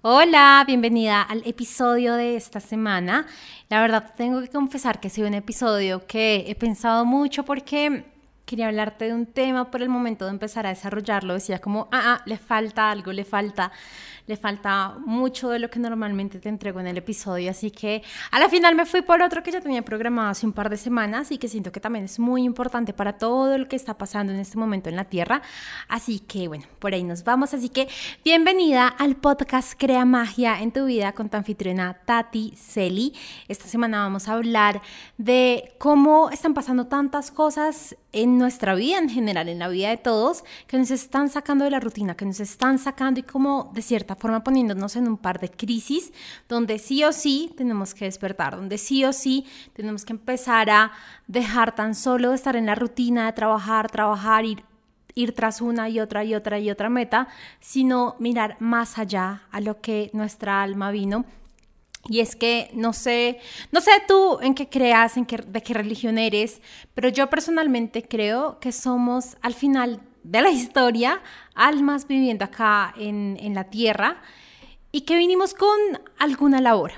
Hola, bienvenida al episodio de esta semana. La verdad tengo que confesar que ha sido un episodio que he pensado mucho porque quería hablarte de un tema por el momento de empezar a desarrollarlo. Decía como, ah, ah, le falta algo, le falta le falta mucho de lo que normalmente te entrego en el episodio, así que a la final me fui por otro que ya tenía programado hace un par de semanas y que siento que también es muy importante para todo lo que está pasando en este momento en la Tierra, así que bueno, por ahí nos vamos, así que bienvenida al podcast Crea Magia en tu vida con tu anfitriona Tati Celi. Esta semana vamos a hablar de cómo están pasando tantas cosas en nuestra vida en general, en la vida de todos, que nos están sacando de la rutina, que nos están sacando y como de cierta forma poniéndonos en un par de crisis donde sí o sí tenemos que despertar, donde sí o sí tenemos que empezar a dejar tan solo estar en la rutina de trabajar, trabajar, ir, ir tras una y otra y otra y otra meta, sino mirar más allá a lo que nuestra alma vino y es que no sé, no sé tú en qué creas, en qué, de qué religión eres, pero yo personalmente creo que somos al final de la historia almas viviendo acá en, en la tierra y que vinimos con alguna labor.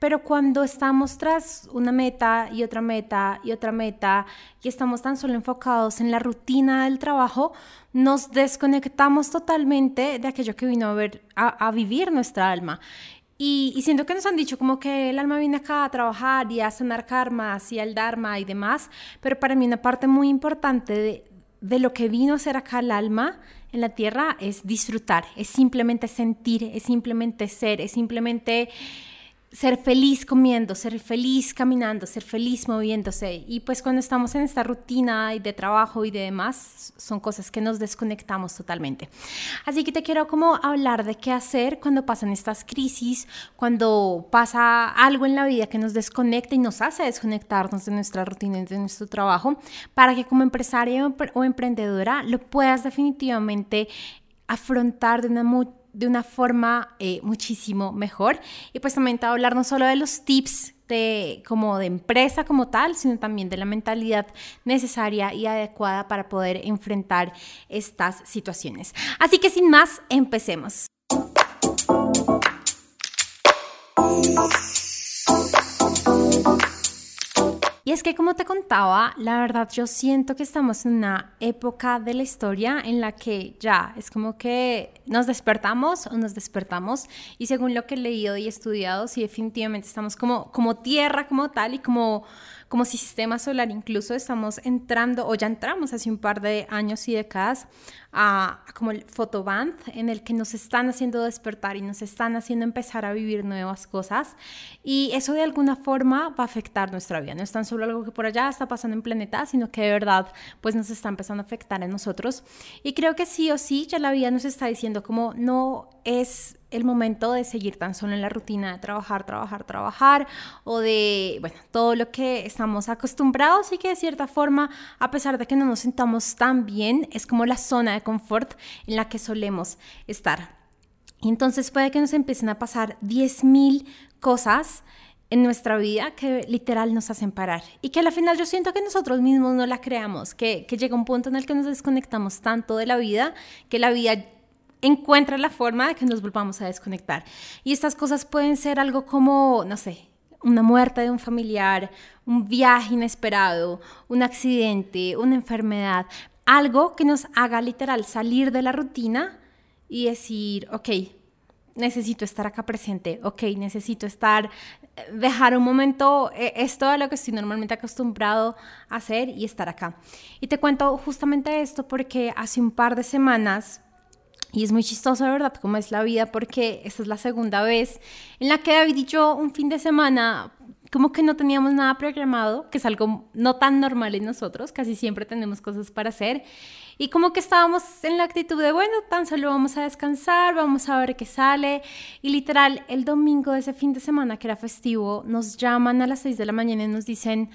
Pero cuando estamos tras una meta y otra meta y otra meta y estamos tan solo enfocados en la rutina del trabajo, nos desconectamos totalmente de aquello que vino a, vivir nuestra alma. Y, y, siento que nos han dicho como que el alma viene acá a trabajar y a sanar karmas y al dharma y demás, pero para mí una parte muy importante de, de lo que vino a ser acá el alma en la tierra es disfrutar, es simplemente sentir, es simplemente ser, es simplemente ser feliz comiendo, ser feliz caminando, ser feliz moviéndose. Y pues cuando estamos en esta rutina de trabajo y de demás, son cosas que nos desconectamos totalmente. Así que te quiero como hablar de qué hacer cuando pasan estas crisis, cuando pasa algo en la vida que nos desconecta y nos hace desconectarnos de nuestra rutina y de nuestro trabajo, para que como empresaria o emprendedora lo puedas definitivamente afrontar de una de una forma eh, muchísimo mejor. Y pues también te voy a hablar no solo de los tips de, como de empresa como tal, sino también de la mentalidad necesaria y adecuada para poder enfrentar estas situaciones. Así que sin más, empecemos. Y es que como te contaba, la verdad yo siento que estamos en una época de la historia en la que ya es como que nos despertamos o nos despertamos. Y según lo que he leído y estudiado, sí definitivamente estamos como, como tierra como tal y como como sistema solar incluso estamos entrando o ya entramos hace un par de años y décadas a, como el photoband en el que nos están haciendo despertar y nos están haciendo empezar a vivir nuevas cosas y eso de alguna forma va a afectar nuestra vida. No es tan solo algo que por allá está pasando en planeta, sino que de verdad pues nos está empezando a afectar en nosotros y creo que sí o sí ya la vida nos está diciendo como no es el momento de seguir tan solo en la rutina de trabajar, trabajar, trabajar o de, bueno, todo lo que estamos acostumbrados y que de cierta forma, a pesar de que no nos sentamos tan bien, es como la zona de confort en la que solemos estar. Y entonces puede que nos empiecen a pasar 10.000 cosas en nuestra vida que literal nos hacen parar y que al final yo siento que nosotros mismos no la creamos, que, que llega un punto en el que nos desconectamos tanto de la vida que la vida encuentra la forma de que nos volvamos a desconectar. Y estas cosas pueden ser algo como, no sé, una muerte de un familiar, un viaje inesperado, un accidente, una enfermedad, algo que nos haga literal salir de la rutina y decir, ok, necesito estar acá presente, ok, necesito estar, dejar un momento eh, esto de lo que estoy normalmente acostumbrado a hacer y estar acá. Y te cuento justamente esto porque hace un par de semanas y es muy chistoso, de verdad, cómo es la vida, porque esta es la segunda vez en la que David y yo un fin de semana como que no teníamos nada programado, que es algo no tan normal en nosotros, casi siempre tenemos cosas para hacer, y como que estábamos en la actitud de, bueno, tan solo vamos a descansar, vamos a ver qué sale, y literal, el domingo de ese fin de semana que era festivo, nos llaman a las 6 de la mañana y nos dicen,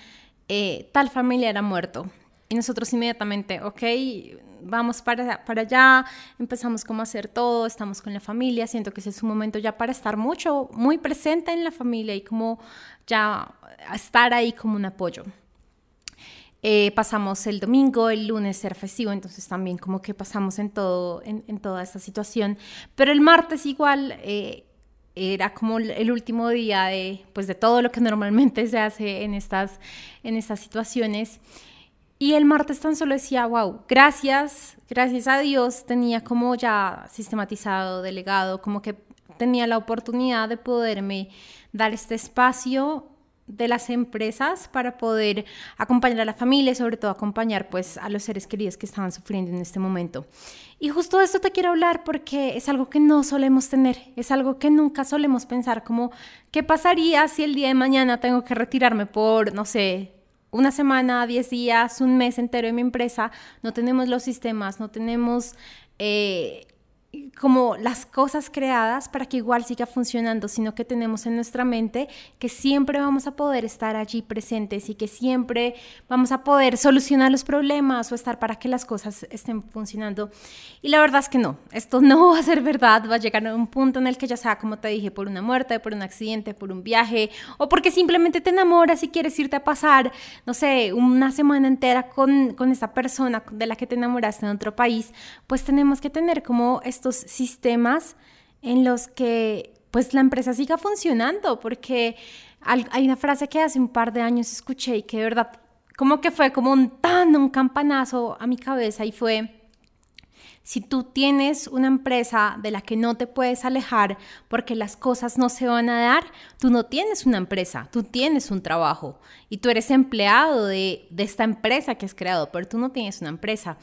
eh, tal familiar ha muerto. Y nosotros inmediatamente, ok, vamos para, para allá, empezamos como a hacer todo, estamos con la familia, siento que ese es un momento ya para estar mucho, muy presente en la familia y como ya estar ahí como un apoyo. Eh, pasamos el domingo, el lunes era festivo, entonces también como que pasamos en todo, en, toda esta situación. Pero el martes igual, eh, era como el último día de, pues, de todo lo que normalmente se hace en estas, en estas situaciones. Y el martes tan solo decía, wow, gracias, gracias a Dios tenía como ya sistematizado, delegado, como que tenía la oportunidad de poderme dar este espacio de las empresas para poder acompañar a la familia y sobre todo acompañar pues a los seres queridos que estaban sufriendo en este momento. Y justo de esto te quiero hablar porque es algo que no solemos tener, es algo que nunca solemos pensar como qué pasaría si el día de mañana tengo que retirarme por, no sé, una semana, diez días, un mes entero de mi empresa, no tenemos los sistemas, no tenemos eh, como las cosas creadas para que igual siga funcionando, sino que tenemos en nuestra mente que siempre vamos a poder estar allí presentes y que siempre vamos a poder solucionar los problemas o estar para que las cosas estén funcionando. Y la verdad es que no, esto no va a ser verdad, va a llegar a un punto en el que ya sea, como te dije, por una muerte, por un accidente, por un viaje o porque simplemente te enamoras y quieres irte a pasar, no sé, una semana entera con, con esta persona de la que te enamoraste en otro país, pues tenemos que tener como esto sistemas en los que pues la empresa siga funcionando, porque hay una frase que hace un par de años escuché y que de verdad como que fue como un tan, un campanazo a mi cabeza y fue, si tú tienes una empresa de la que no te puedes alejar porque las cosas no se van a dar, tú no tienes una empresa, tú tienes un trabajo y tú eres empleado de, de esta empresa que has creado, pero tú no tienes una empresa.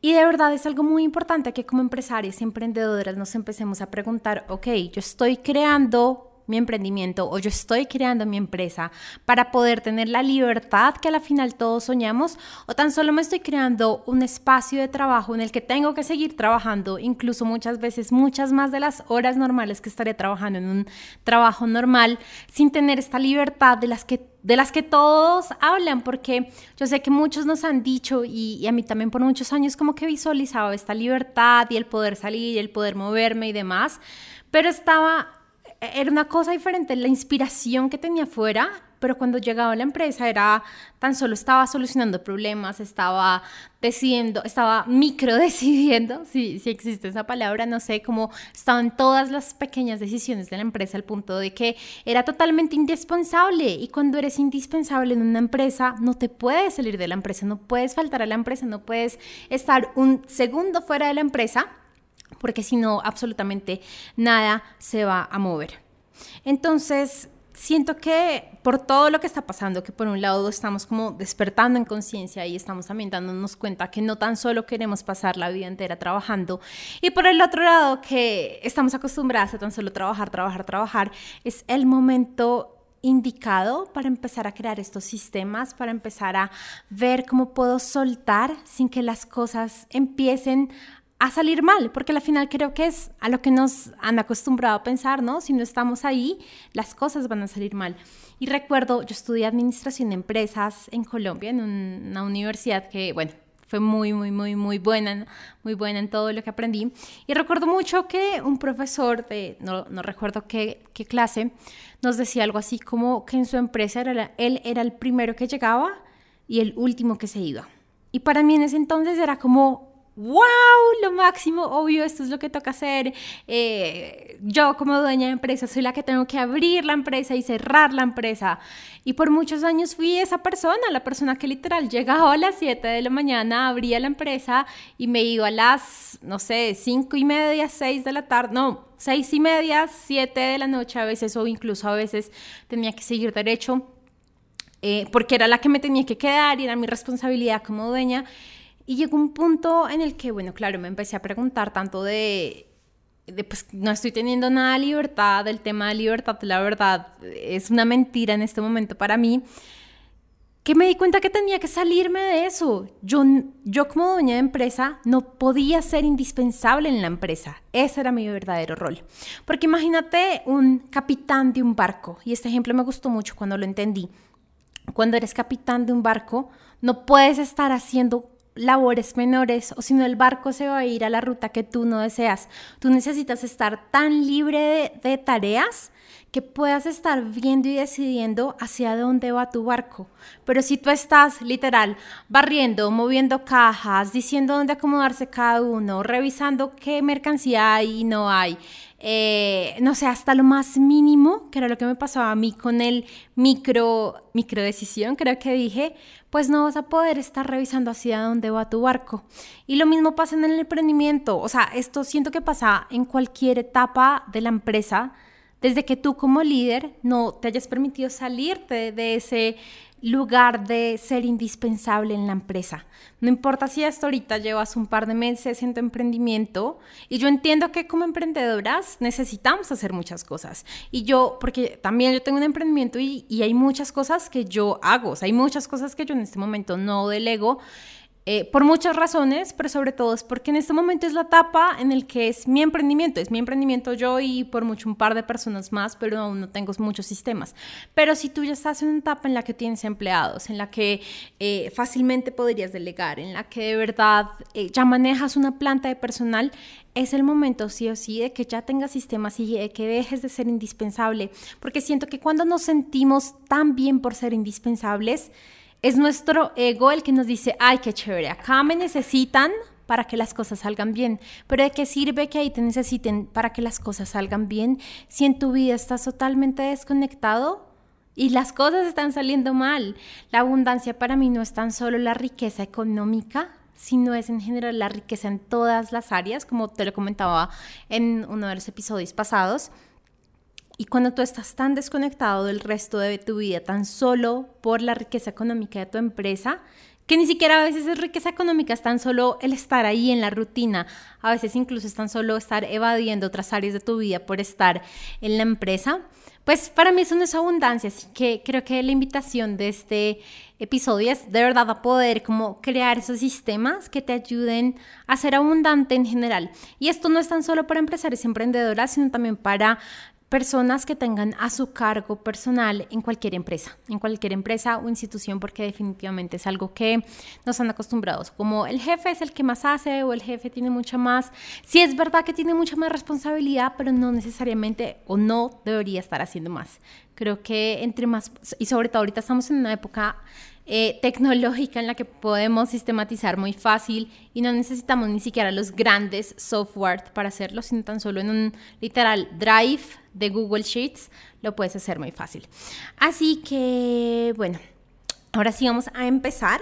Y de verdad es algo muy importante que como empresarias y emprendedoras nos empecemos a preguntar, ok, yo estoy creando mi emprendimiento o yo estoy creando mi empresa para poder tener la libertad que a la final todos soñamos o tan solo me estoy creando un espacio de trabajo en el que tengo que seguir trabajando incluso muchas veces muchas más de las horas normales que estaré trabajando en un trabajo normal sin tener esta libertad de las que de las que todos hablan, porque yo sé que muchos nos han dicho, y, y, a mí también por muchos años como que visualizaba esta libertad y el poder salir y el poder moverme y demás, pero estaba era una cosa diferente, la inspiración que tenía fuera, pero cuando llegaba a la empresa era tan solo estaba solucionando problemas, estaba decidiendo, estaba micro decidiendo, si, si existe esa palabra, no sé, cómo estaban todas las pequeñas decisiones de la empresa al punto de que era totalmente indispensable. Y cuando eres indispensable en una empresa no te puedes salir de la empresa, no puedes faltar a la empresa, no puedes estar un segundo fuera de la empresa porque si no, absolutamente nada se va a mover. Entonces, siento que por todo lo que está pasando, que por un lado estamos como despertando en conciencia y estamos también dándonos cuenta que no tan solo queremos pasar la vida entera trabajando, y por el otro lado que estamos acostumbrados a tan solo trabajar, trabajar, trabajar, es el momento indicado para empezar a crear estos sistemas, para empezar a ver cómo puedo soltar sin que las cosas empiecen a salir mal, porque al final creo que es a lo que nos han acostumbrado a pensar, ¿no? Si no estamos ahí, las cosas van a salir mal. Y recuerdo, yo estudié administración de empresas en Colombia, en una universidad que, bueno, fue muy, muy, muy, muy buena, muy buena en todo lo que aprendí. Y recuerdo mucho que un profesor de, no, no recuerdo qué, qué, clase, nos decía algo así como que en su empresa él era el primero que llegaba y el último que se iba. Y para mí en ese entonces era como, wow, lo máximo, obvio, esto es lo que toca hacer. Eh, yo como dueña de empresa soy la que tengo que abrir la empresa y cerrar la empresa. Y por muchos años fui esa persona, la persona que literal llegaba a las 7 de la mañana, abría la empresa y me iba a las, no sé, 5 y media, 6 de la tarde, no, 6 y media, 7 de la noche a veces o incluso a veces tenía que seguir derecho. Eh, porque era la que me tenía que quedar y era mi responsabilidad como dueña. Y llegó un punto en el que, bueno, claro, me empecé a preguntar tanto de, de pues no estoy teniendo nada de libertad, el tema de libertad, la verdad, es una mentira en este momento para mí, que me di cuenta que tenía que salirme de eso. Yo, yo como dueña de empresa no podía ser indispensable en la empresa. Ese era mi verdadero rol. Porque imagínate un capitán de un barco, y este ejemplo me gustó mucho cuando lo entendí. Cuando eres capitán de un barco, no puedes estar haciendo labores menores o si no el barco se va a ir a la ruta que tú no deseas. Tú necesitas estar tan libre de, de, tareas que puedas estar viendo y decidiendo hacia dónde va tu barco. Pero si tú estás literal barriendo, moviendo cajas, diciendo dónde acomodarse cada uno, revisando qué mercancía hay y no hay, eh, no sé, hasta lo más mínimo, que era lo que me pasaba a mí con el micro, micro decisión, creo que dije, pues no vas a poder estar revisando hacia dónde va tu barco. Y lo mismo pasa en el emprendimiento, o sea, esto siento que pasa en cualquier etapa de la empresa, desde que tú como líder no te hayas permitido salirte de ese lugar de ser indispensable en la empresa. No importa si hasta ahorita llevas un par de meses en tu emprendimiento y yo entiendo que como emprendedoras necesitamos hacer muchas cosas. Y yo, porque también yo tengo un emprendimiento y, y hay muchas cosas que yo hago, o sea, hay muchas cosas que yo en este momento no delego eh, por muchas razones, pero sobre todo es porque en este momento es la etapa en el que es mi emprendimiento, es mi emprendimiento yo y por mucho un par de personas más, pero aún no tengo muchos sistemas. Pero si tú ya estás en una etapa en la que tienes empleados, en la que eh, fácilmente podrías delegar, en la que de verdad eh, ya manejas una planta de personal, es el momento sí o sí de que ya tengas sistemas y de que dejes de ser indispensable, porque siento que cuando nos sentimos tan bien por ser indispensables, es nuestro ego el que nos dice, ay, qué chévere, acá me necesitan para que las cosas salgan bien. Pero ¿de qué sirve que ahí te necesiten para que las cosas salgan bien si en tu vida estás totalmente desconectado y las cosas están saliendo mal? La abundancia para mí no es tan solo la riqueza económica, sino es en general la riqueza en todas las áreas, como te lo comentaba en uno de los episodios pasados. Y cuando tú estás tan desconectado del resto de tu vida, tan solo por la riqueza económica de tu empresa, que ni siquiera a veces es riqueza económica, es tan solo el estar ahí en la rutina, a veces incluso es tan solo estar evadiendo otras áreas de tu vida por estar en la empresa, pues para mí eso no es abundancia, así que creo que la invitación de este episodio es de verdad a poder como crear esos sistemas que te ayuden a ser abundante en general. Y esto no es tan solo para empresarios y emprendedoras, sino también para personas que tengan a su cargo personal en cualquier empresa, en cualquier empresa o institución, porque definitivamente es algo que nos han acostumbrados, como el jefe es el que más hace o el jefe tiene mucha más, sí es verdad que tiene mucha más responsabilidad, pero no necesariamente o no debería estar haciendo más. Creo que entre más, y sobre todo ahorita estamos en una época eh, tecnológica en la que podemos sistematizar muy fácil y no necesitamos ni siquiera los grandes software para hacerlo, sino tan solo en un literal drive de Google Sheets lo puedes hacer muy fácil. Así que, bueno, ahora sí vamos a empezar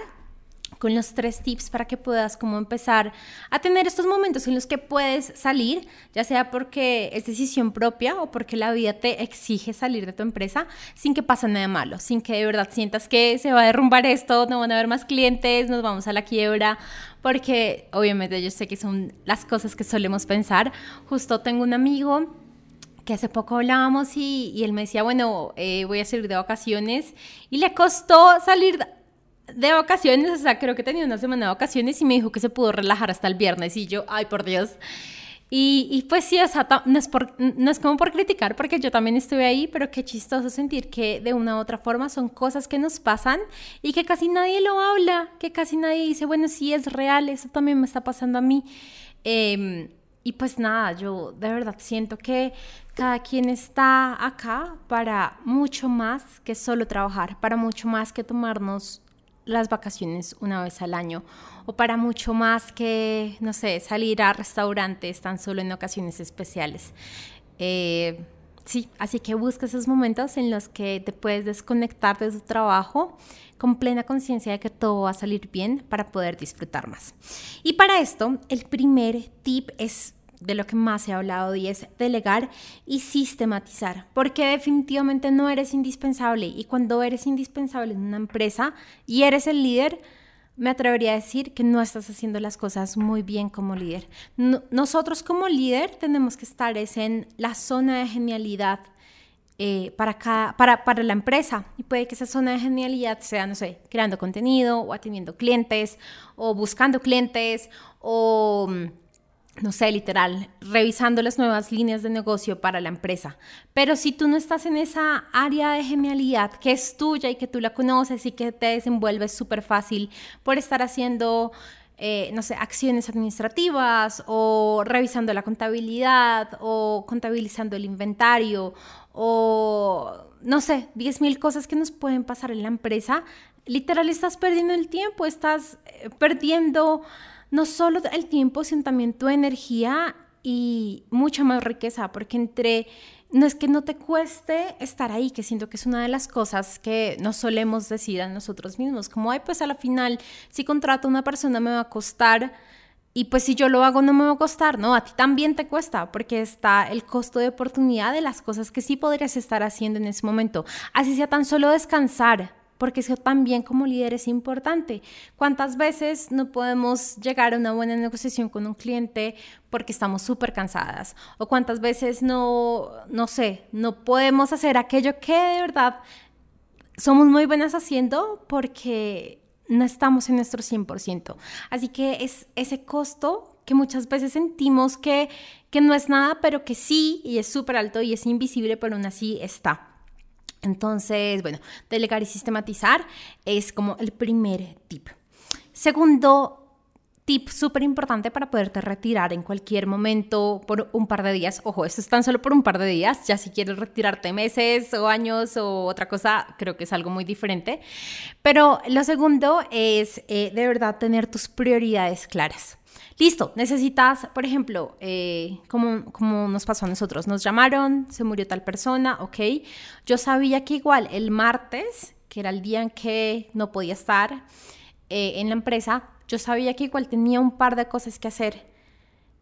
con los tres tips para que puedas como empezar a tener estos momentos en los que puedes salir, ya sea porque es decisión propia o porque la vida te exige salir de tu empresa sin que pase nada malo, sin que de verdad sientas que se va a derrumbar esto, no van a haber más clientes, nos vamos a la quiebra, porque obviamente yo sé que son las cosas que solemos pensar. Justo tengo un amigo que hace poco hablábamos y, y él me decía, bueno, eh, voy a salir de vacaciones y le costó salir de vacaciones, o sea, creo que tenía una semana de vacaciones y me dijo que se pudo relajar hasta el viernes y yo, ay, por Dios. Y, y pues sí, o sea, no es, por, no es como por criticar, porque yo también estuve ahí, pero qué chistoso sentir que de una u otra forma son cosas que nos pasan y que casi nadie lo habla, que casi nadie dice, bueno, sí es real, eso también me está pasando a mí. Eh, y pues nada, yo de verdad siento que cada quien está acá para mucho más que solo trabajar, para mucho más que tomarnos las vacaciones una vez al año o para mucho más que, no sé, salir a restaurantes tan solo en ocasiones especiales. Eh, sí, así que busca esos momentos en los que te puedes desconectar de tu trabajo con plena conciencia de que todo va a salir bien para poder disfrutar más. Y para esto, el primer tip es de lo que más he hablado y es delegar y sistematizar, porque definitivamente no eres indispensable y cuando eres indispensable en una empresa y eres el líder, me atrevería a decir que no estás haciendo las cosas muy bien como líder. nosotros como líder tenemos que estar en la zona de genialidad eh, para, para, para la empresa. Y puede que esa zona de genialidad sea, no sé, creando contenido o atendiendo clientes o buscando clientes o mm, no sé, literal, revisando las nuevas líneas de negocio para la empresa. Pero si tú no estás en esa área de genialidad que es tuya y que tú la conoces y que te desenvuelves súper fácil por estar haciendo, eh, no sé, acciones administrativas o revisando la contabilidad o contabilizando el inventario o, no sé, 10 mil cosas que nos pueden pasar en la empresa, literal estás perdiendo el tiempo, estás eh, perdiendo no solo el tiempo, sino también tu energía y mucha más riqueza, porque entre no es que no te cueste estar ahí, que siento que es una de las cosas que nos solemos decir a nosotros mismos, como, ay, pues a la final, si contrato a una persona me va a costar, y pues si yo lo hago no me va a costar, no, a ti también te cuesta, porque está el costo de oportunidad de las cosas que sí podrías estar haciendo en ese momento, así sea tan solo descansar, porque eso también como líder es importante. ¿Cuántas veces no podemos llegar a una buena negociación con un cliente porque estamos súper cansadas? ¿O cuántas veces no, no sé, no podemos hacer aquello que de verdad somos muy buenas haciendo porque no estamos en nuestro 100%? Así que es ese costo que muchas veces sentimos que, que no es nada, pero que sí, y es súper alto y es invisible, pero aún así está. Entonces, bueno, delegar y sistematizar es como el primer tip. Segundo tip súper importante para poderte retirar en cualquier momento por un par de días. Ojo, esto es tan solo por un par de días. Ya si quieres retirarte meses o años o otra cosa, creo que es algo muy diferente. Pero lo segundo es eh, de verdad tener tus prioridades claras. Listo, necesitas, por ejemplo, eh, como, como nos pasó a nosotros, nos llamaron, se murió tal persona, ok. Yo sabía que igual el martes, que era el día en que no podía estar eh, en la empresa, yo sabía que igual tenía un par de cosas que hacer.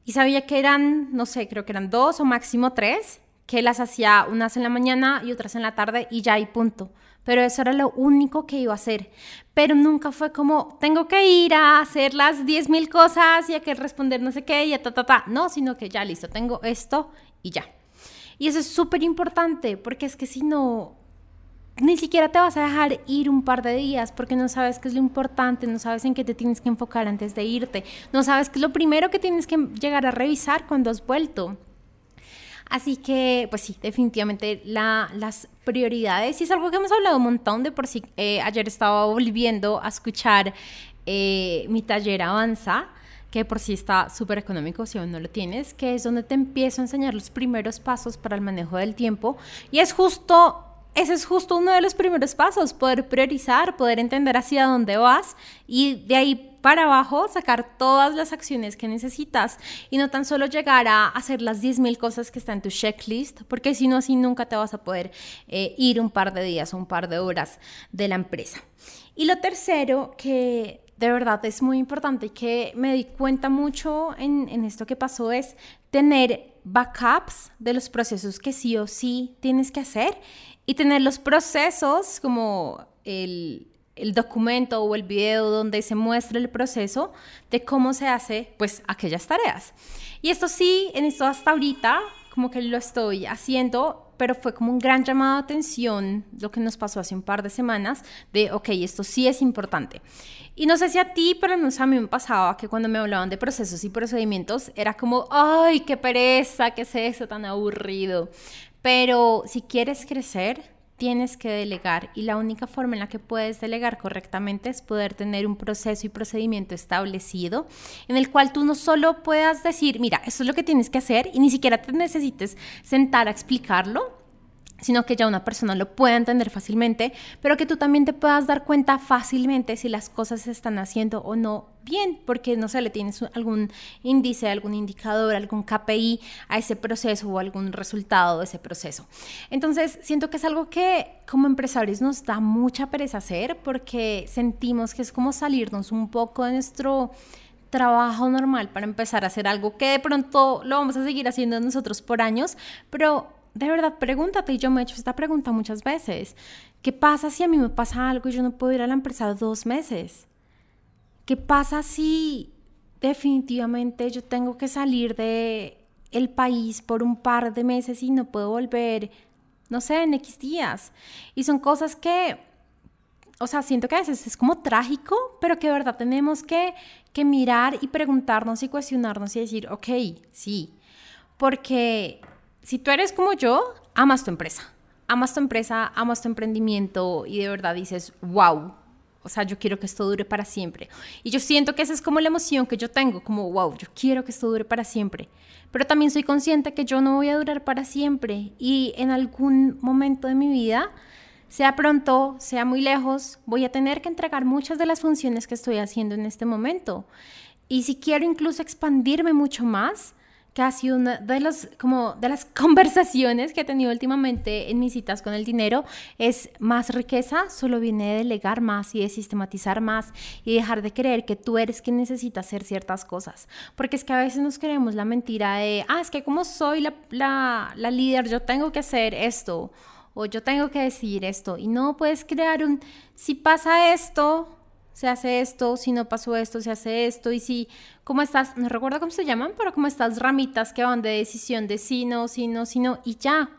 Y sabía que eran, no sé, creo que eran dos o máximo tres, que las hacía unas en la mañana y otras en la tarde y ya y punto pero eso era lo único que iba a hacer. Pero nunca fue como, tengo que ir a hacer las 10.000 cosas y a que responder no sé qué y a ta, ta, ta. No, sino que ya listo, tengo esto y ya. Y eso es súper importante porque es que si no, ni siquiera te vas a dejar ir un par de días porque no sabes qué es lo importante, no sabes en qué te tienes que enfocar antes de irte, no sabes qué es lo primero que tienes que llegar a revisar cuando has vuelto. Así que, pues sí, definitivamente las prioridades, y es algo que hemos hablado un montón de por sí. Eh, ayer estaba volviendo a escuchar eh, mi taller Avanza, que por sí está súper económico si aún no lo tienes, que es donde te empiezo a enseñar los primeros pasos para el manejo del tiempo. Y es justo ese es justo uno de los primeros pasos, poder priorizar, poder entender hacia dónde vas y de ahí para abajo sacar todas las acciones que necesitas y no tan solo llegar a hacer las 10.000 cosas que están en tu checklist, porque si no, así nunca te vas a poder eh, ir un par de días o un par de horas de la empresa. Y lo tercero que de verdad es muy importante y que me di cuenta mucho en, en esto que pasó es tener backups de los procesos que sí o sí tienes que hacer y tener los procesos como el, el documento o el video donde se muestra el proceso de cómo se hace pues aquellas tareas. Y esto sí, en esto hasta ahorita como que lo estoy haciendo, pero fue como un gran llamado de atención lo que nos pasó hace un par de semanas de, ok, esto sí es importante. Y no sé si a ti, pero no a mí me pasaba que cuando me hablaban de procesos y procedimientos era como, ay, qué pereza, qué es eso tan aburrido. Pero si quieres crecer, tienes que delegar. Y la única forma en la que puedes delegar correctamente es poder tener un proceso y procedimiento establecido en el cual tú no solo puedas decir, mira, esto es lo que tienes que hacer y ni siquiera te necesites sentar a explicarlo, sino que ya una persona lo pueda entender fácilmente, pero que tú también te puedas dar cuenta fácilmente si las cosas se están haciendo o no bien, porque no sé, le tienes algún índice, algún indicador, algún KPI a ese proceso o algún resultado de ese proceso. Entonces, siento que es algo que como empresarios nos da mucha pereza hacer porque sentimos que es como salirnos un poco de nuestro trabajo normal para empezar a hacer algo que de pronto lo vamos a seguir haciendo nosotros por años, pero de verdad, pregúntate, y yo me he hecho esta pregunta muchas veces, ¿qué pasa si a mí me pasa algo y yo no puedo ir a la empresa dos meses? ¿Qué pasa si definitivamente yo tengo que salir de el país por un par de meses y no puedo volver, no sé, en X días? Y son cosas que, o sea, siento que a veces es como trágico, pero que de verdad tenemos que, que mirar y preguntarnos y cuestionarnos y decir, ok, sí, porque si tú eres como yo, amas tu empresa. Amas tu empresa, amas tu emprendimiento y de verdad dices, wow, o sea, yo quiero que esto dure para siempre. Y yo siento que esa es como la emoción que yo tengo, como, wow, yo quiero que esto dure para siempre. Pero también soy consciente que yo no voy a durar para siempre y en algún momento de mi vida, sea pronto, sea muy lejos, voy a tener que entregar muchas de las funciones que estoy haciendo en este momento. Y si quiero incluso expandirme mucho más, sido una de, los, como de las conversaciones que he tenido últimamente en mis citas con el dinero, es más riqueza solo viene de delegar más y de sistematizar más y dejar de creer que tú eres quien necesita hacer ciertas cosas. Porque es que a veces nos creemos la mentira de, ah, es que como soy la, la, la líder, yo tengo que hacer esto o yo tengo que decidir esto. Y no puedes crear un, si pasa esto, se hace esto, si no pasó esto, se hace esto, y si, ¿cómo estás? No recuerdo cómo se llaman, pero como estas ramitas que van de decisión de sí, no, sí, no, sí, no, y ya.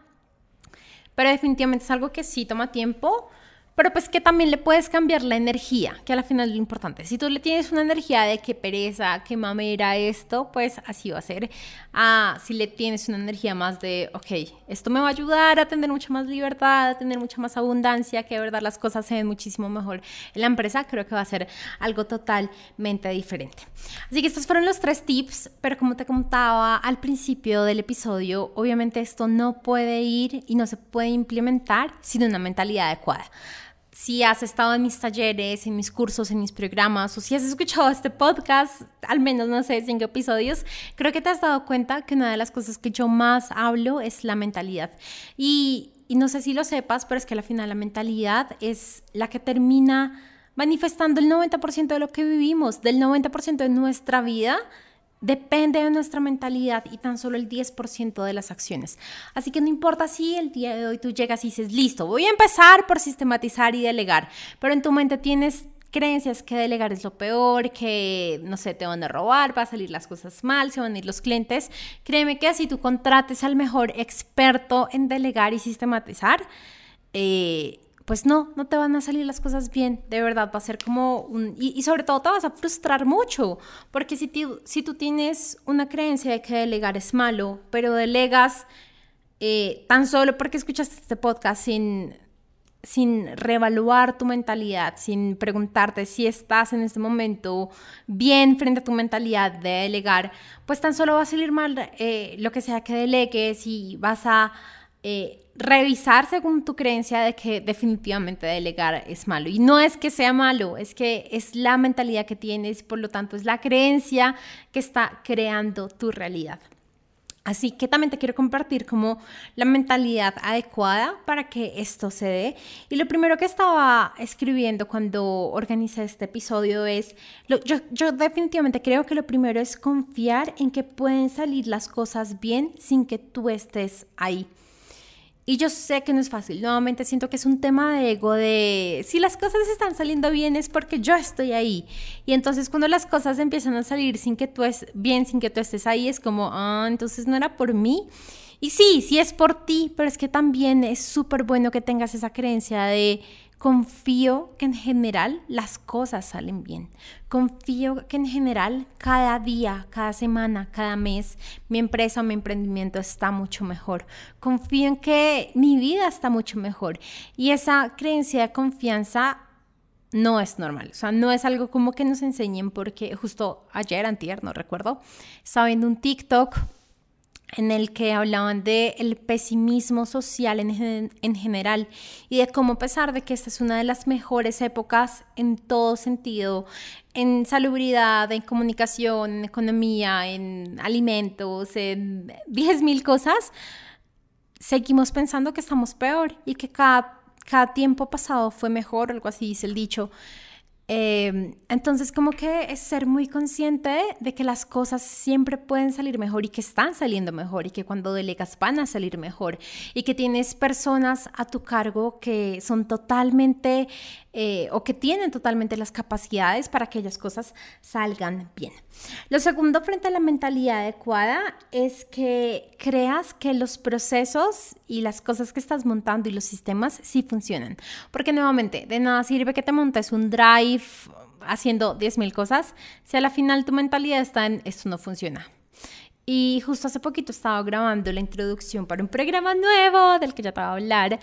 Pero definitivamente es algo que sí toma tiempo, pero pues que también le puedes cambiar la energía, que al final es lo importante. Si tú le tienes una energía de que pereza, que mamera esto, pues así va a ser. Ah, si le tienes una energía más de, ok, esto me va a ayudar a tener mucha más libertad, a tener mucha más abundancia, que de verdad las cosas se ven muchísimo mejor en la empresa, creo que va a ser algo totalmente diferente. Así que estos fueron los tres tips, pero como te contaba al principio del episodio, obviamente esto no puede ir y no se puede implementar sin una mentalidad adecuada si has estado en mis talleres, en mis cursos, en mis programas, o si has escuchado este podcast, al menos, no sé, cinco episodios, creo que te has dado cuenta que una de las cosas que yo más hablo es la mentalidad. Y, y no sé si lo sepas, pero es que al final la mentalidad es la que termina manifestando el 90% de lo que vivimos, del 90% de nuestra vida Depende de nuestra mentalidad y tan solo el 10% de las acciones. Así que no importa si el día de hoy tú llegas y dices, listo, voy a empezar por sistematizar y delegar, pero en tu mente tienes creencias que delegar es lo peor, que no sé, te van a robar, va a salir las cosas mal, se van a ir los clientes. Créeme que si tú contrates al mejor experto en delegar y sistematizar, eh, pues no, no te van a salir las cosas bien, de verdad, va a ser como un... Y, sobre todo te vas a frustrar mucho, porque si, si tú tienes una creencia de que delegar es malo, pero delegas eh, tan solo porque escuchaste este podcast sin, sin reevaluar tu mentalidad, sin preguntarte si estás en este momento bien frente a tu mentalidad de delegar, pues tan solo va a salir mal eh, lo que sea que delegues y vas a... Eh, revisar según tu creencia de que definitivamente delegar es malo. Y no es que sea malo, es que es la mentalidad que tienes, por lo tanto es la creencia que está creando tu realidad. Así que también te quiero compartir como la mentalidad adecuada para que esto se dé. Y lo primero que estaba escribiendo cuando organicé este episodio es, yo, yo definitivamente creo que lo primero es confiar en que pueden salir las cosas bien sin que tú estés ahí. Y yo sé que no es fácil, nuevamente siento que es un tema de ego, de si las cosas están saliendo bien es porque yo estoy ahí. Y entonces cuando las cosas empiezan a salir sin que tú es bien, sin que tú estés ahí, es como, ah, entonces no era por mí. Y sí, sí es por ti, pero es que también es súper bueno que tengas esa creencia de Confío que en general las cosas salen bien. Confío que en general cada día, cada semana, cada mes, mi empresa o mi emprendimiento está mucho mejor. Confío en que mi vida está mucho mejor. Y esa creencia de confianza no es normal. O sea, no es algo como que nos enseñen porque justo ayer, antier, no recuerdo, estaba viendo un TikTok en el que hablaban de el pesimismo social en, en, general y de cómo a pesar de que esta es una de las mejores épocas en todo sentido, en salubridad, en comunicación, en economía, en alimentos, en 10.000 cosas, seguimos pensando que estamos peor y que cada, cada tiempo pasado fue mejor, algo así dice el dicho. Em, entonces, como que es ser muy consciente de que las cosas siempre pueden salir mejor y que están saliendo mejor y que cuando delegas van a salir mejor y que tienes personas a tu cargo que son totalmente eh, o que tienen totalmente las capacidades para que aquellas cosas salgan bien. Lo segundo frente a la mentalidad adecuada es que creas que los procesos y las cosas que estás montando y los sistemas sí funcionan. Porque nuevamente, de nada sirve que te montes un drive haciendo 10.000 cosas si a la final tu mentalidad está en esto no funciona. Y justo hace poquito estaba grabando la introducción para un programa nuevo del que ya te voy a hablar.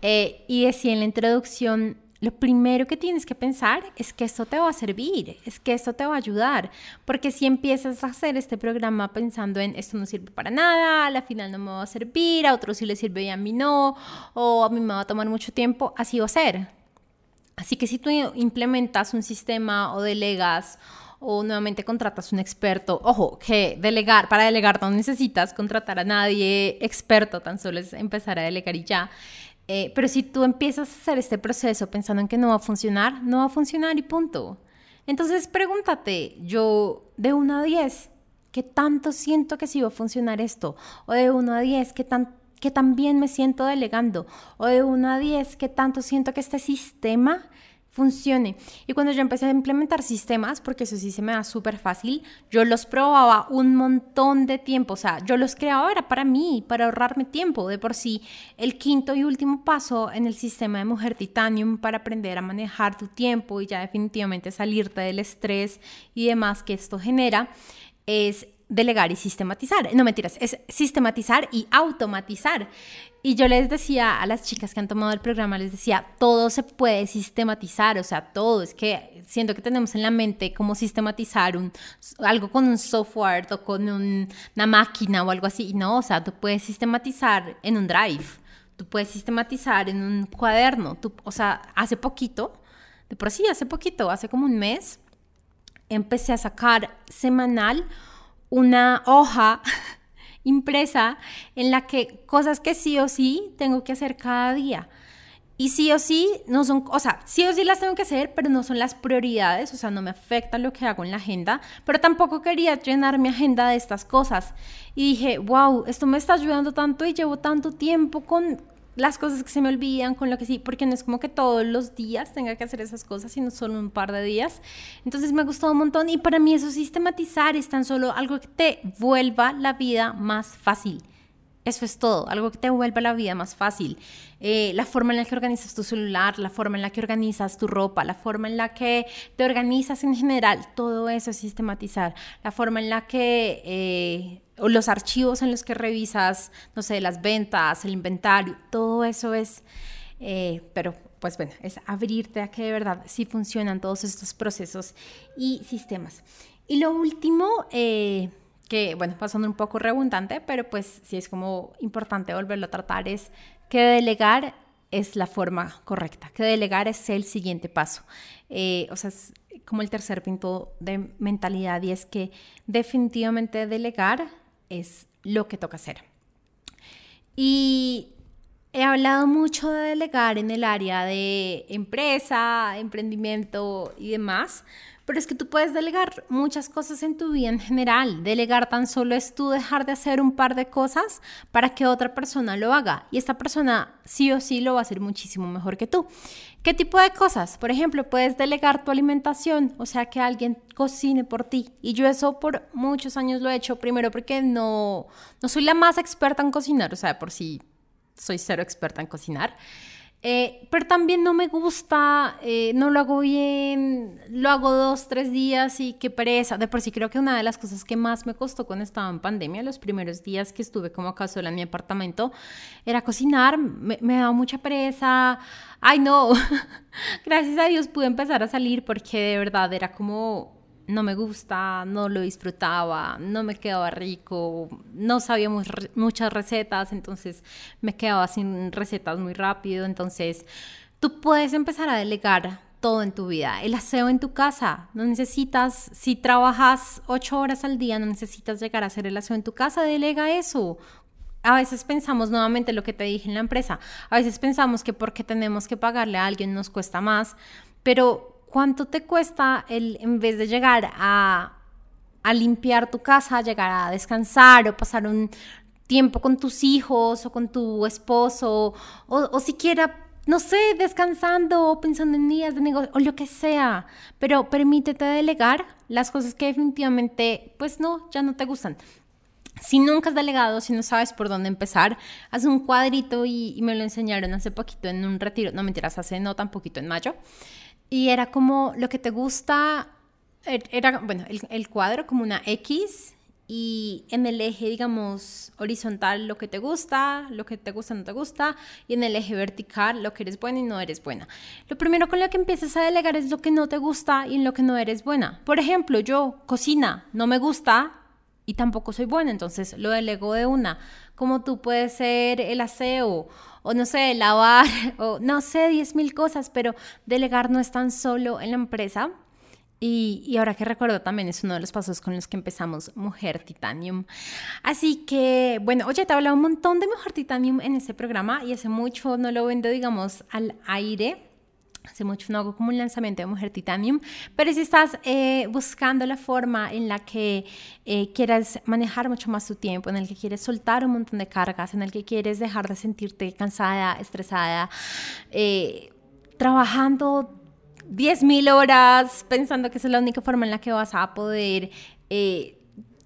Eh, y decía en la introducción lo primero que tienes que pensar es que esto te va a servir, es que esto te va a ayudar, porque si empiezas a hacer este programa pensando en esto no sirve para nada, a la final no me va a servir, a otros sí le sirve y a mí no, o a mí me va a tomar mucho tiempo, así va a ser. Así que si tú implementas un sistema o delegas o nuevamente contratas un experto. Ojo, que delegar, para delegar no necesitas contratar a nadie experto, tan solo es empezar a delegar y ya. Eh, pero si tú empiezas a hacer este proceso pensando en que no va a funcionar, no va a funcionar y punto. Entonces pregúntate, yo de 1 a 10, ¿qué tanto siento que sí va a funcionar esto? O de 1 a 10, ¿qué tan, qué tan bien me siento delegando? O de 1 a 10, ¿qué tanto siento que este sistema funcione. Y cuando yo empecé a implementar sistemas, porque eso sí se me da súper fácil, yo los probaba un montón de tiempo, o sea, yo los creaba era para mí, para ahorrarme tiempo. De por sí, el quinto y último paso en el sistema de Mujer Titanium para aprender a manejar tu tiempo y ya definitivamente salirte del estrés y demás que esto genera es delegar y sistematizar. No mentiras, es sistematizar y automatizar. Y yo les decía a las chicas que han tomado el programa, les decía, todo se puede sistematizar, o sea, todo. Es que siento que tenemos en la mente cómo sistematizar un, algo con un software o con una máquina o algo así. No, o sea, tú puedes sistematizar en un drive, tú puedes sistematizar en un cuaderno. Tú, o sea, hace poquito, de por sí, hace poquito, hace como un mes, empecé a sacar semanal una hoja impresa en la que cosas que sí o sí tengo que hacer cada día. Y sí o sí, no son, o sea, sí o sí las tengo que hacer, pero no son las prioridades, o sea, no me afecta lo que hago en la agenda, pero tampoco quería llenar mi agenda de estas cosas. Y dije, wow, esto me está ayudando tanto y llevo tanto tiempo con, las cosas que se me olvidan, con lo que sí, porque no es como que todos los días tenga que hacer esas cosas, sino solo un par de días. Entonces me ha gustado un montón y para mí eso sistematizar es tan solo algo que te vuelva la vida más fácil. Eso es todo, algo que te vuelva la vida más fácil. Eh, la forma en la que organizas tu celular, la forma en la que organizas tu ropa, la forma en la que te organizas en general, todo eso es sistematizar. La forma en la que, eh, o los archivos en los que revisas, no sé, las ventas, el inventario, todo eso es, eh, pero pues bueno, es abrirte a que de verdad sí funcionan todos estos procesos y sistemas. Y lo último, que, bueno, pasando un poco redundante, pero pues sí es como importante volverlo a tratar, es que delegar es la forma correcta, que delegar es el siguiente paso. Eh, o sea, es como el tercer punto de mentalidad y es que definitivamente delegar es lo que toca hacer. Y he hablado mucho de delegar en el área de empresa, emprendimiento y demás, pero es que tú puedes delegar muchas cosas en tu vida en general. Delegar tan solo es tú dejar de hacer un par de cosas para que otra persona lo haga. Y esta persona sí o sí lo va a hacer muchísimo mejor que tú. ¿Qué tipo de cosas? Por ejemplo, puedes delegar tu alimentación, o sea, que alguien cocine por ti. Y yo eso por muchos años lo he hecho, primero porque no, no soy la más experta en cocinar, o sea, por si soy cero experta en cocinar. Eh, pero también no me gusta, eh, no lo hago bien, lo hago dos, tres días y qué pereza. De por sí creo que una de las cosas que más me costó cuando estaba en pandemia, los primeros días que estuve como acá sola en mi apartamento, era cocinar, me, me daba mucha pereza. Ay no, gracias a Dios pude empezar a salir porque de verdad era como no me gusta, no lo disfrutaba, no me quedaba rico, no sabíamos muchas recetas, entonces me quedaba sin recetas muy rápido. Entonces, tú puedes empezar a delegar todo en tu vida. El aseo en tu casa, no necesitas, si trabajas ocho horas al día, no necesitas llegar a hacer el aseo en tu casa, delega eso. A veces pensamos nuevamente lo que te dije en la empresa, a veces pensamos que porque tenemos que pagarle a alguien nos cuesta más, pero ¿Cuánto te cuesta el, en vez de llegar a, limpiar tu casa, llegar a descansar o pasar un tiempo con tus hijos o con tu esposo o, o siquiera, no sé, descansando o pensando en días de negocio o lo que sea, pero permítete delegar las cosas que definitivamente, pues no, ya no te gustan. Si nunca has delegado, si no sabes por dónde empezar, haz un cuadrito y, y me lo enseñaron hace poquito en un retiro, no mentiras, hace no tan poquito en mayo, y era como lo que te gusta, er, era, bueno, el, cuadro como una X y en el eje, digamos, horizontal lo que te gusta, lo que te gusta, no te gusta, y en el eje vertical lo que eres buena y no eres buena. Lo primero con lo que empiezas a delegar es lo que no te gusta y en lo que no eres buena. Por ejemplo, yo cocina, no me gusta y tampoco soy buena, entonces lo delego de una. Como tú puedes ser el aseo o no sé, lavar, o no sé, 10 mil cosas, pero delegar no es tan solo en la empresa. Y, ahora que recuerdo también es uno de los pasos con los que empezamos Mujer Titanium. Así que, bueno, oye, te he hablado un montón de Mujer Titanium en este programa y hace mucho no lo vendo, digamos, al aire. Hace mucho no hago como un lanzamiento de Mujer Titanium, pero si estás eh, buscando la forma en la que eh, quieras manejar mucho más tu tiempo, en el que quieres soltar un montón de cargas, en el que quieres dejar de sentirte cansada, estresada, eh, trabajando 10.000 horas pensando que es la única forma en la que vas a poder eh,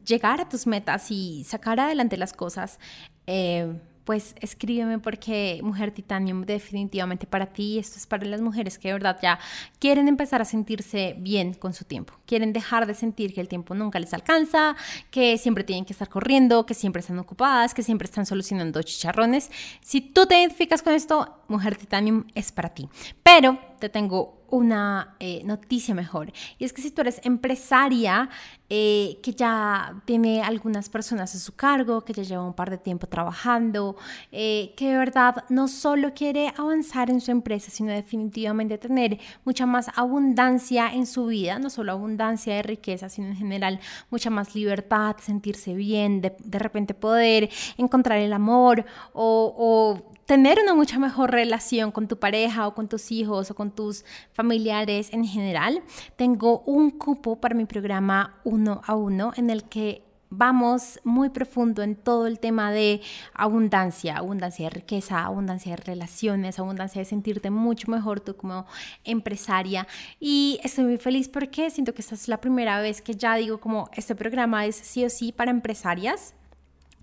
llegar a tus metas y sacar adelante las cosas, eh, pues escríbeme porque Mujer Titanium definitivamente para ti, esto es para las mujeres que de verdad ya quieren empezar a sentirse bien con su tiempo, quieren dejar de sentir que el tiempo nunca les alcanza, que siempre tienen que estar corriendo, que siempre están ocupadas, que siempre están solucionando chicharrones. Si tú te identificas con esto, Mujer Titanium es para ti. Pero te tengo una eh, noticia mejor. Y es que si tú eres empresaria eh, que ya tiene algunas personas a su cargo, que ya lleva un par de tiempo trabajando, eh, que de verdad no solo quiere avanzar en su empresa, sino definitivamente tener mucha más abundancia en su vida, no solo abundancia de riqueza, sino en general mucha más libertad, sentirse bien, de, de repente poder encontrar el amor o, o tener una mucha mejor relación con tu pareja o con tus hijos o con tus familiares en general, tengo un cupo para mi programa uno a uno en el que vamos muy profundo en todo el tema de abundancia, abundancia de riqueza, abundancia de relaciones, abundancia de sentirte mucho mejor tú como empresaria. Y estoy muy feliz porque siento que esta es la primera vez que ya digo como este programa es sí o sí para empresarias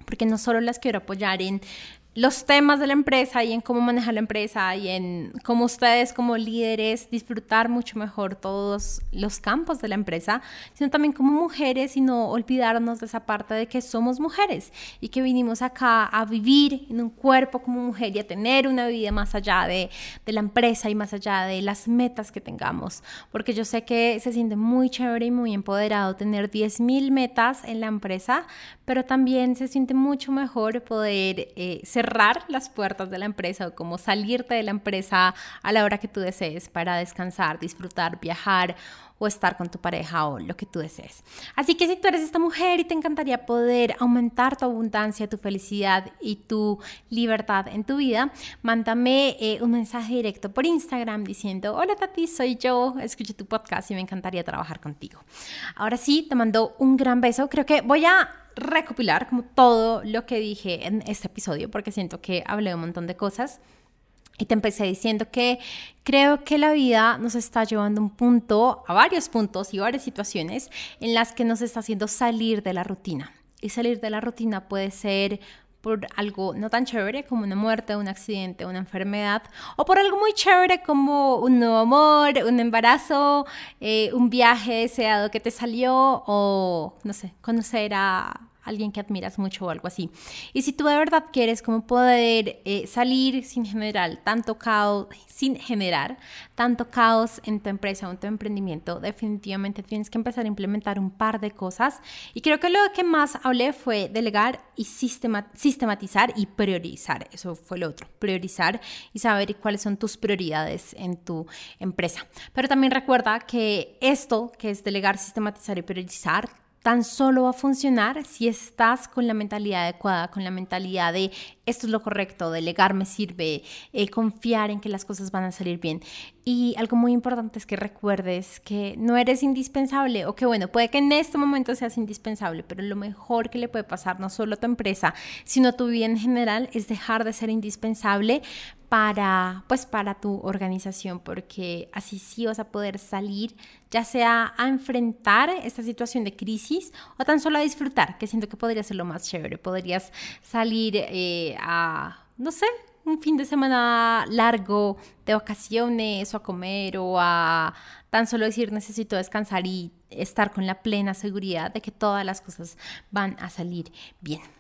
porque no solo las quiero apoyar en los temas de la empresa y en cómo manejar la empresa y en cómo ustedes como líderes disfrutar mucho mejor todos los campos de la empresa, sino también como mujeres y no olvidarnos de esa parte de que somos mujeres y que vinimos acá a vivir en un cuerpo como mujer y a tener una vida más allá de, de la empresa y más allá de las metas que tengamos. Porque yo sé que se siente muy chévere y muy empoderado tener 10.000 metas en la empresa, pero también se siente mucho mejor poder eh, cerrar las puertas de la empresa o como salirte de la empresa a la hora que tú desees para descansar, disfrutar, viajar o estar con tu pareja o lo que tú desees. Así que si tú eres esta mujer y te encantaría poder aumentar tu abundancia, tu felicidad y tu libertad en tu vida, mándame eh, un mensaje directo por Instagram diciendo, hola Tati, soy yo, escuché tu podcast y me encantaría trabajar contigo. Ahora sí, te mando un gran beso. Creo que voy a recopilar como todo lo que dije en este episodio porque siento que hablé un montón de cosas. Y te empecé diciendo que creo que la vida nos está llevando a un punto, a varios puntos y varias situaciones en las que nos está haciendo salir de la rutina. Y salir de la rutina puede ser por algo no tan chévere como una muerte, un accidente, una enfermedad, o por algo muy chévere como un nuevo amor, un embarazo, eh, un viaje deseado que te salió, o no sé, conocer a alguien que admiras mucho o algo así. Y si tú de verdad quieres como poder eh, salir sin generar tanto caos, sin generar tanto caos en tu empresa o en tu emprendimiento, definitivamente tienes que empezar a implementar un par de cosas. Y creo que lo que más hablé fue delegar y sistematizar y priorizar. Eso fue lo otro, priorizar y saber cuáles son tus prioridades en tu empresa. Pero también recuerda que esto, que es delegar, sistematizar y priorizar, tan solo va a funcionar si estás con la mentalidad adecuada, con la mentalidad de esto es lo correcto, delegar me sirve, eh, confiar en que las cosas van a salir bien. Y algo muy importante es que recuerdes que no eres indispensable o que bueno, puede que en este momento seas indispensable, pero lo mejor que le puede pasar no solo a tu empresa, sino a tu vida en general es dejar de ser indispensable para pues para tu organización porque así sí vas a poder salir ya sea a enfrentar esta situación de crisis o tan solo a disfrutar que siento que podría ser lo más chévere podrías salir eh, a no sé un fin de semana largo de vacaciones o a comer o a tan solo decir necesito descansar y estar con la plena seguridad de que todas las cosas van a salir bien.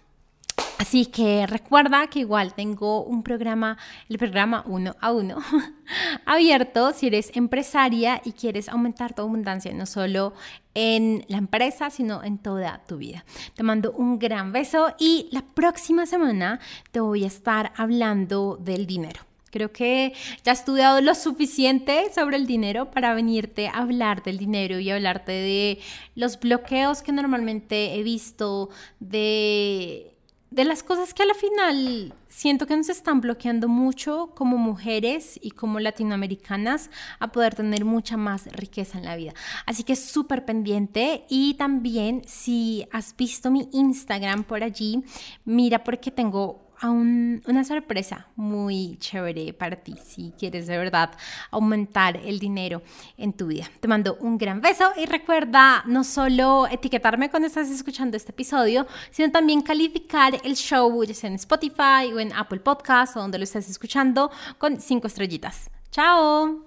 Así que recuerda que igual tengo un programa, el programa uno a uno, abierto si eres empresaria y quieres aumentar tu abundancia, no solo en la empresa, sino en toda tu vida. Te mando un gran beso y la próxima semana te voy a estar hablando del dinero Creo que ya he estudiado lo suficiente sobre el dinero para venirte a hablar del dinero y hablarte de los bloqueos que normalmente he visto, de de las cosas que a la final siento que nos están bloqueando mucho como mujeres y como latinoamericanas a poder tener mucha más riqueza en la vida. Así que súper pendiente y también si has visto mi Instagram por allí, mira porque tengo una sorpresa muy chévere para ti si quieres de verdad aumentar el dinero en tu vida. Te mando un gran beso y recuerda no solo etiquetarme cuando estás escuchando este episodio, sino también calificar el show ya sea en Spotify o en Apple Podcast o donde lo estés escuchando con cinco estrellitas. ¡Chao!